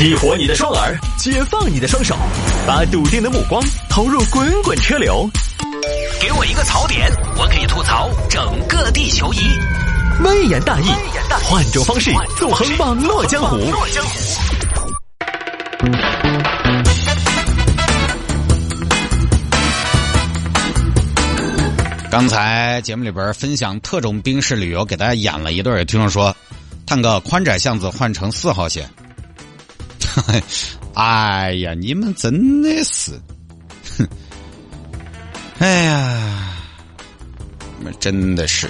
激活你的双耳，解放你的双手，把笃定的目光投入滚滚车流。给我一个槽点，我可以吐槽整个地球仪。微言大义，换种方式纵横网络江湖。刚才节目里边分享特种兵式旅游，给大家演了一段，有听众说，探个宽窄巷子换成四号线。哎呀，你们真的是，哼！哎呀，们真的是，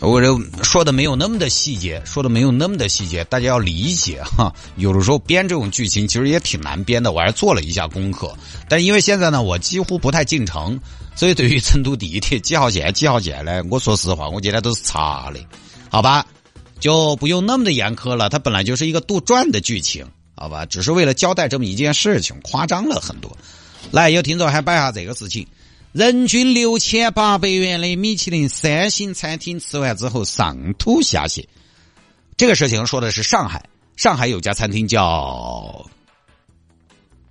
我这说的没有那么的细节，说的没有那么的细节，大家要理解哈。有的时候编这种剧情其实也挺难编的，我还做了一下功课。但因为现在呢，我几乎不太进城，所以对于成都地铁几号线、几号线呢，我说实话，我今天都是查的，好吧？就不用那么的严苛了。它本来就是一个杜撰的剧情。好吧，只是为了交代这么一件事情，夸张了很多。来，有听众还摆下这个事情：人均六千八百元的米其林三星餐厅吃完之后上吐下泻。这个事情说的是上海，上海有家餐厅叫……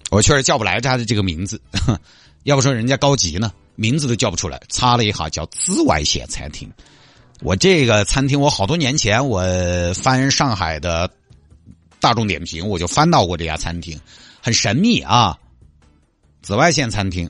我确实叫不来他的这个名字，要不说人家高级呢，名字都叫不出来。查了一下，叫紫外线餐厅。我这个餐厅，我好多年前我翻上海的。大众点评，我就翻到过这家餐厅，很神秘啊！紫外线餐厅，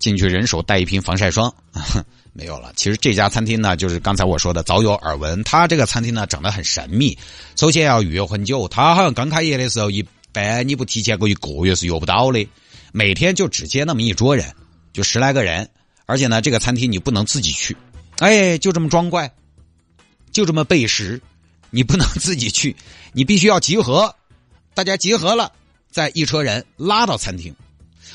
进去人手带一瓶防晒霜，没有了。其实这家餐厅呢，就是刚才我说的，早有耳闻。他这个餐厅呢，整得很神秘。首先要预约很久，他好像刚开业的时候，一般你不提前个一个月是约不到的。每天就只接那么一桌人，就十来个人。而且呢，这个餐厅你不能自己去，哎，就这么装怪，就这么背时。你不能自己去，你必须要集合，大家集合了，再一车人拉到餐厅。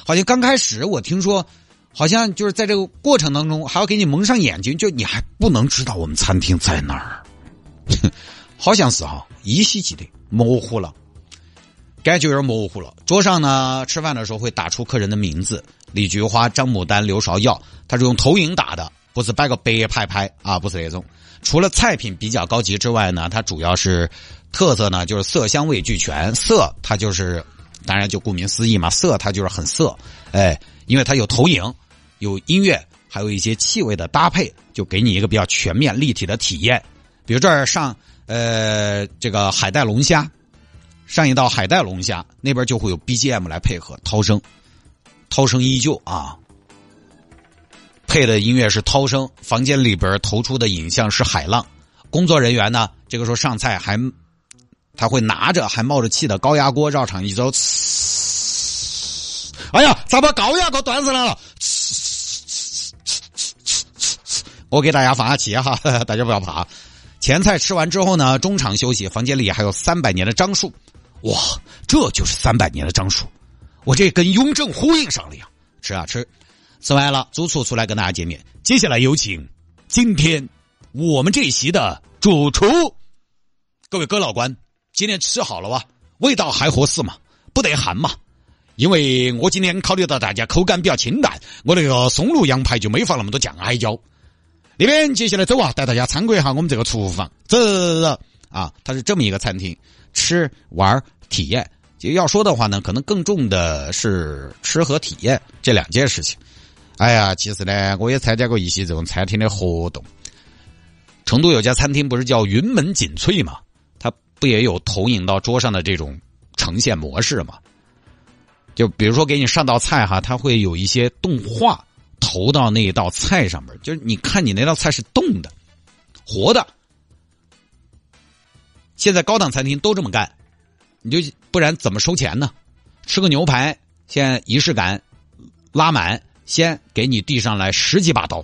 好像刚开始我听说，好像就是在这个过程当中还要给你蒙上眼睛，就你还不能知道我们餐厅在哪儿。好像是哈，依稀记得模糊了，感觉有点模糊了。桌上呢，吃饭的时候会打出客人的名字：李菊花、张牡丹、刘芍药，他是用投影打的，不是摆个白牌牌啊，不是那种。除了菜品比较高级之外呢，它主要是特色呢，就是色香味俱全。色它就是，当然就顾名思义嘛，色它就是很色，哎，因为它有投影、有音乐，还有一些气味的搭配，就给你一个比较全面立体的体验。比如这儿上呃这个海带龙虾，上一道海带龙虾，那边就会有 BGM 来配合，涛声，涛声依旧啊。配的音乐是涛声，房间里边投出的影像是海浪。工作人员呢，这个时候上菜还，他会拿着还冒着气的高压锅绕场一周。哎呀，咋把高压锅端上来了？我给大家放下气哈，大家不要怕。前菜吃完之后呢，中场休息，房间里还有三百年的樟树。哇，这就是三百年的樟树，我这跟雍正呼应上了呀！吃啊吃。吃完了，主厨出来跟大家见面。接下来有请今天我们这一席的主厨，各位哥老倌，今天吃好了哇？味道还合适吗？不得寒嘛？因为我今天考虑到大家口感比较清淡，我那个松露羊排就没放那么多酱海椒。那边接下来走啊，带大家参观一下我们这个厨房。走走走走啊，它是这么一个餐厅，吃玩体验。就要说的话呢，可能更重的是吃和体验这两件事情。哎呀，其实呢，我也参加过一些这种餐厅的活动。成都有家餐厅不是叫云门锦翠嘛？它不也有投影到桌上的这种呈现模式嘛？就比如说给你上道菜哈，它会有一些动画投到那一道菜上面，就是你看你那道菜是动的、活的。现在高档餐厅都这么干，你就不然怎么收钱呢？吃个牛排，先仪式感拉满。先给你递上来十几把刀，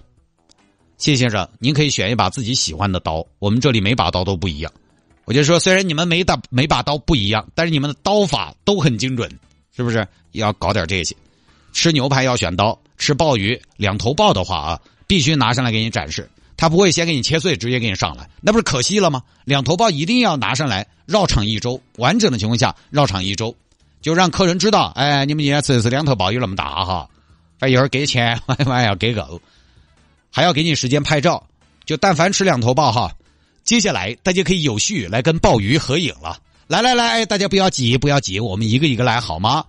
谢先生，您可以选一把自己喜欢的刀。我们这里每把刀都不一样。我就说，虽然你们每把每把刀不一样，但是你们的刀法都很精准，是不是？要搞点这些。吃牛排要选刀，吃鲍鱼两头鲍的话啊，必须拿上来给你展示。他不会先给你切碎，直接给你上来，那不是可惜了吗？两头鲍一定要拿上来，绕场一周，完整的情况下绕场一周，就让客人知道，哎，你们今天吃的是两头鲍，有那么大哈。反正一会儿给钱，晚上要给狗，还要给你时间拍照。就但凡吃两头鲍哈，接下来大家可以有序来跟鲍鱼合影了。来来来，大家不要急，不要急，我们一个一个来好吗？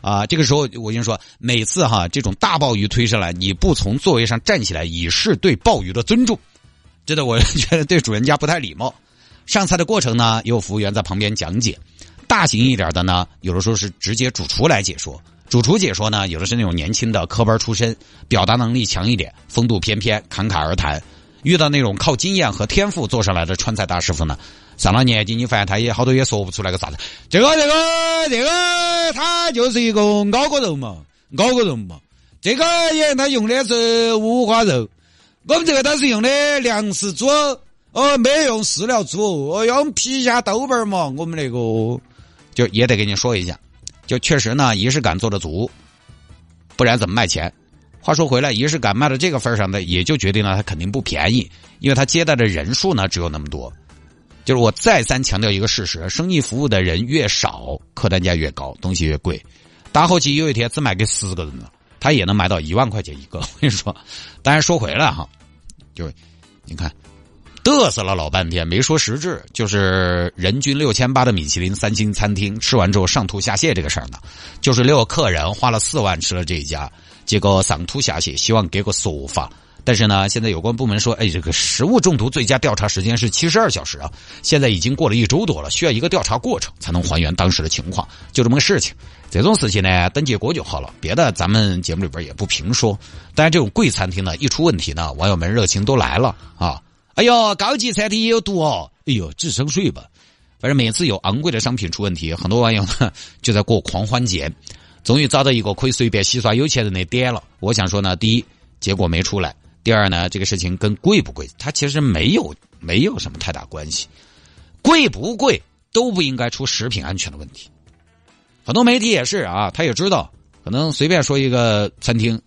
啊，这个时候我跟你说，每次哈这种大鲍鱼推上来，你不从座位上站起来，以示对鲍鱼的尊重，真的，我觉得对主人家不太礼貌。上菜的过程呢，有服务员在旁边讲解；大型一点的呢，有的时候是直接主厨来解说。主厨解说呢，有的是那种年轻的科班出身，表达能力强一点，风度翩翩，侃侃而谈。遇到那种靠经验和天赋做上来的川菜大师傅呢，上了年纪，你发现他也好多也说不出来个啥子。这个这个这个，他就是一个熬锅肉嘛，熬锅肉嘛。这个也他用的是五花肉，我们这个都是用的粮食猪，哦，没用饲料猪，哦，用皮下豆瓣嘛。我们那个就也得给你说一下，就确实呢，仪式感做的足，不然怎么卖钱？话说回来，仪式感卖到这个份上的，也就决定了它肯定不便宜，因为它接待的人数呢只有那么多。就是我再三强调一个事实：生意服务的人越少，客单价越高，东西越贵。打火机有一天只卖给十个人了，他也能卖到一万块钱一个。我跟你说，当然说回来哈，就你看，嘚瑟了老半天没说实质，就是人均六千八的米其林三星餐厅，吃完之后上吐下泻这个事儿呢，就是六个客人花了四万吃了这一家。结果上吐下泻，希望给个说法。但是呢，现在有关部门说，哎，这个食物中毒最佳调查时间是七十二小时啊，现在已经过了一周多了，需要一个调查过程才能还原当时的情况，就这么个事情。这种事情呢，等结果就好了，别的咱们节目里边也不评说。但是，这种贵餐厅呢，一出问题呢，网友们热情都来了啊！哎呦，高级餐厅也有毒哦！哎呦，智商税吧！反正每次有昂贵的商品出问题，很多网友呢 就在过狂欢节。终于找到一个可以随便洗刷有钱人的点了。我想说呢，第一，结果没出来；第二呢，这个事情跟贵不贵，它其实没有没有什么太大关系。贵不贵都不应该出食品安全的问题。很多媒体也是啊，他也知道，可能随便说一个餐厅，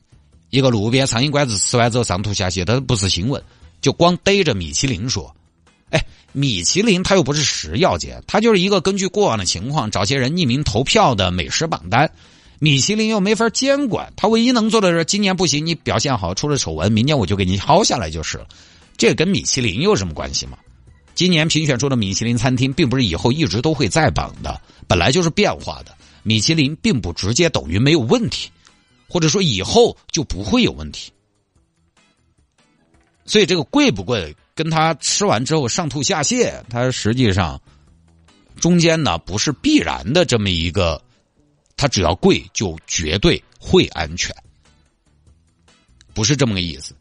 一个路边苍蝇馆子吃完之后上吐下泻，它不是新闻，就光逮着米其林说。哎，米其林它又不是食药界，它就是一个根据过往的情况找些人匿名投票的美食榜单。米其林又没法监管，他唯一能做的是今年不行，你表现好出了丑闻，明年我就给你薅下来就是了。这跟米其林有什么关系吗？今年评选出的米其林餐厅，并不是以后一直都会在榜的，本来就是变化的。米其林并不直接等于没有问题，或者说以后就不会有问题。所以这个贵不贵，跟他吃完之后上吐下泻，它实际上中间呢不是必然的这么一个。它只要贵，就绝对会安全，不是这么个意思。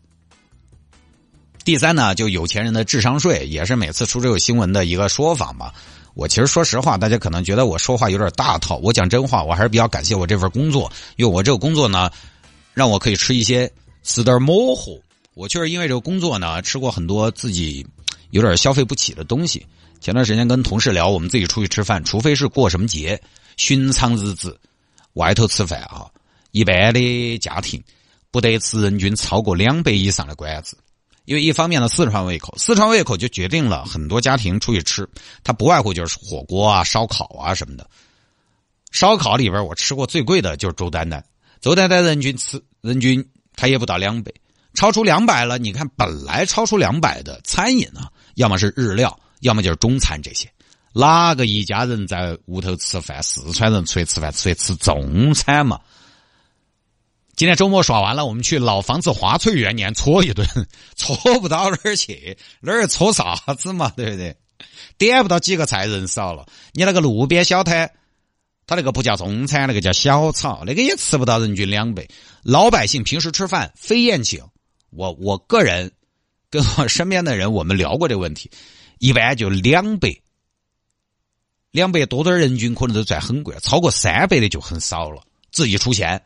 第三呢，就有钱人的智商税，也是每次出这个新闻的一个说法嘛。我其实说实话，大家可能觉得我说话有点大套，我讲真话，我还是比较感谢我这份工作，因为我这个工作呢，让我可以吃一些死点模糊。我确实因为这个工作呢，吃过很多自己有点消费不起的东西。前段时间跟同事聊，我们自己出去吃饭，除非是过什么节。寻常日子，外头吃饭啊，一般的家庭不得吃人均超过两百以上的馆子，因为一方面呢，四川胃口，四川胃口就决定了很多家庭出去吃，它不外乎就是火锅啊、烧烤啊什么的。烧烤里边我吃过最贵的就是周丹丹，周丹丹人均吃人均他也不到两百，超出两百了，你看本来超出两百的餐饮啊，要么是日料，要么就是中餐这些。哪个一家人在屋头吃饭？四川人出去吃饭，出去吃中餐嘛？今天周末耍完了，我们去老房子华翠园年搓一顿，搓不到哪儿去，哪儿搓啥子嘛？对不对？点不到几个菜，人少了。你那个路边小摊，他那个不叫中餐，那个叫小炒，那个也吃不到人均两百。老百姓平时吃饭非宴请，我我个人跟我身边的人，我们聊过这个问题，一般就两百。两百多点人均可能都赚很贵，超过三百的就很少了。自己出钱，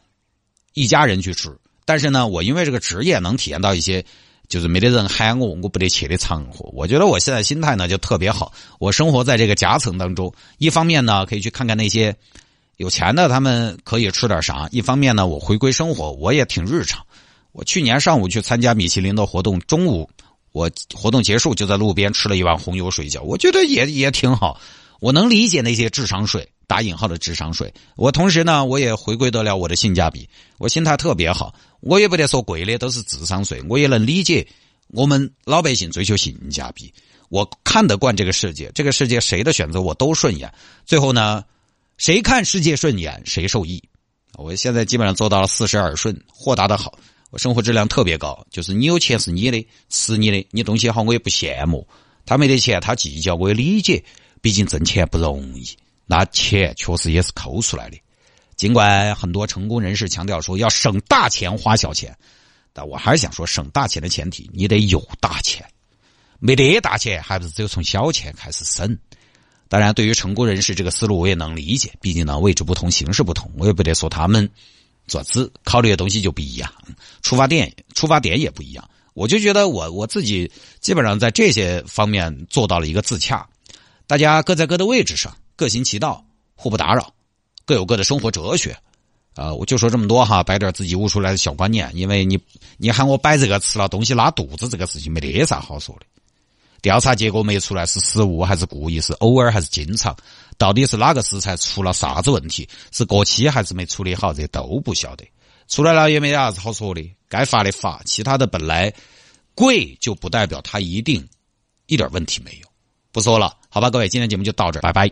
一家人去吃。但是呢，我因为这个职业能体验到一些，就是没得人喊我，我不得去的场合。我觉得我现在心态呢就特别好。我生活在这个夹层当中，一方面呢可以去看看那些有钱的他们可以吃点啥；一方面呢，我回归生活，我也挺日常。我去年上午去参加米其林的活动，中午我活动结束就在路边吃了一碗红油水饺，我觉得也也挺好。我能理解那些智商税打引号的智商税，我同时呢，我也回归得了我的性价比，我心态特别好，我也不得说贵的都是智商税，我也能理解我们老百姓追求性价比，我看得惯这个世界，这个世界谁的选择我都顺眼。最后呢，谁看世界顺眼谁受益。我现在基本上做到了四十耳顺，豁达的好，生活质量特别高。就是你有钱是你的，是你的，你东西好我也不羡慕。他没得钱他计较我也理解，毕竟挣钱不容易，那钱确实也是抠出来的。尽管很多成功人士强调说要省大钱花小钱，但我还是想说，省大钱的前提你得有大钱。没得大钱，还不是只有从小钱开始省。当然，对于成功人士这个思路，我也能理解。毕竟呢，位置不同，形式不同，我也不得说他们做子考虑的东西就不一样，出发点出发点也不一样。我就觉得我我自己基本上在这些方面做到了一个自洽。大家各在各的位置上，各行其道，互不打扰，各有各的生活哲学。啊，我就说这么多哈，摆点自己悟出来的小观念。因为你你喊我摆这个吃了东西拉肚子这个事情，没得啥好说的。调查结果没出来，是失误还是故意？是偶尔还是经常？到底是哪个食材出了啥子问题？是过期还是没处理好？这都不晓得。出来了也没啥子好说的，该罚的罚。其他的本来贵就不代表它一定一点问题没有。不说了，好吧，各位，今天节目就到这儿，拜拜。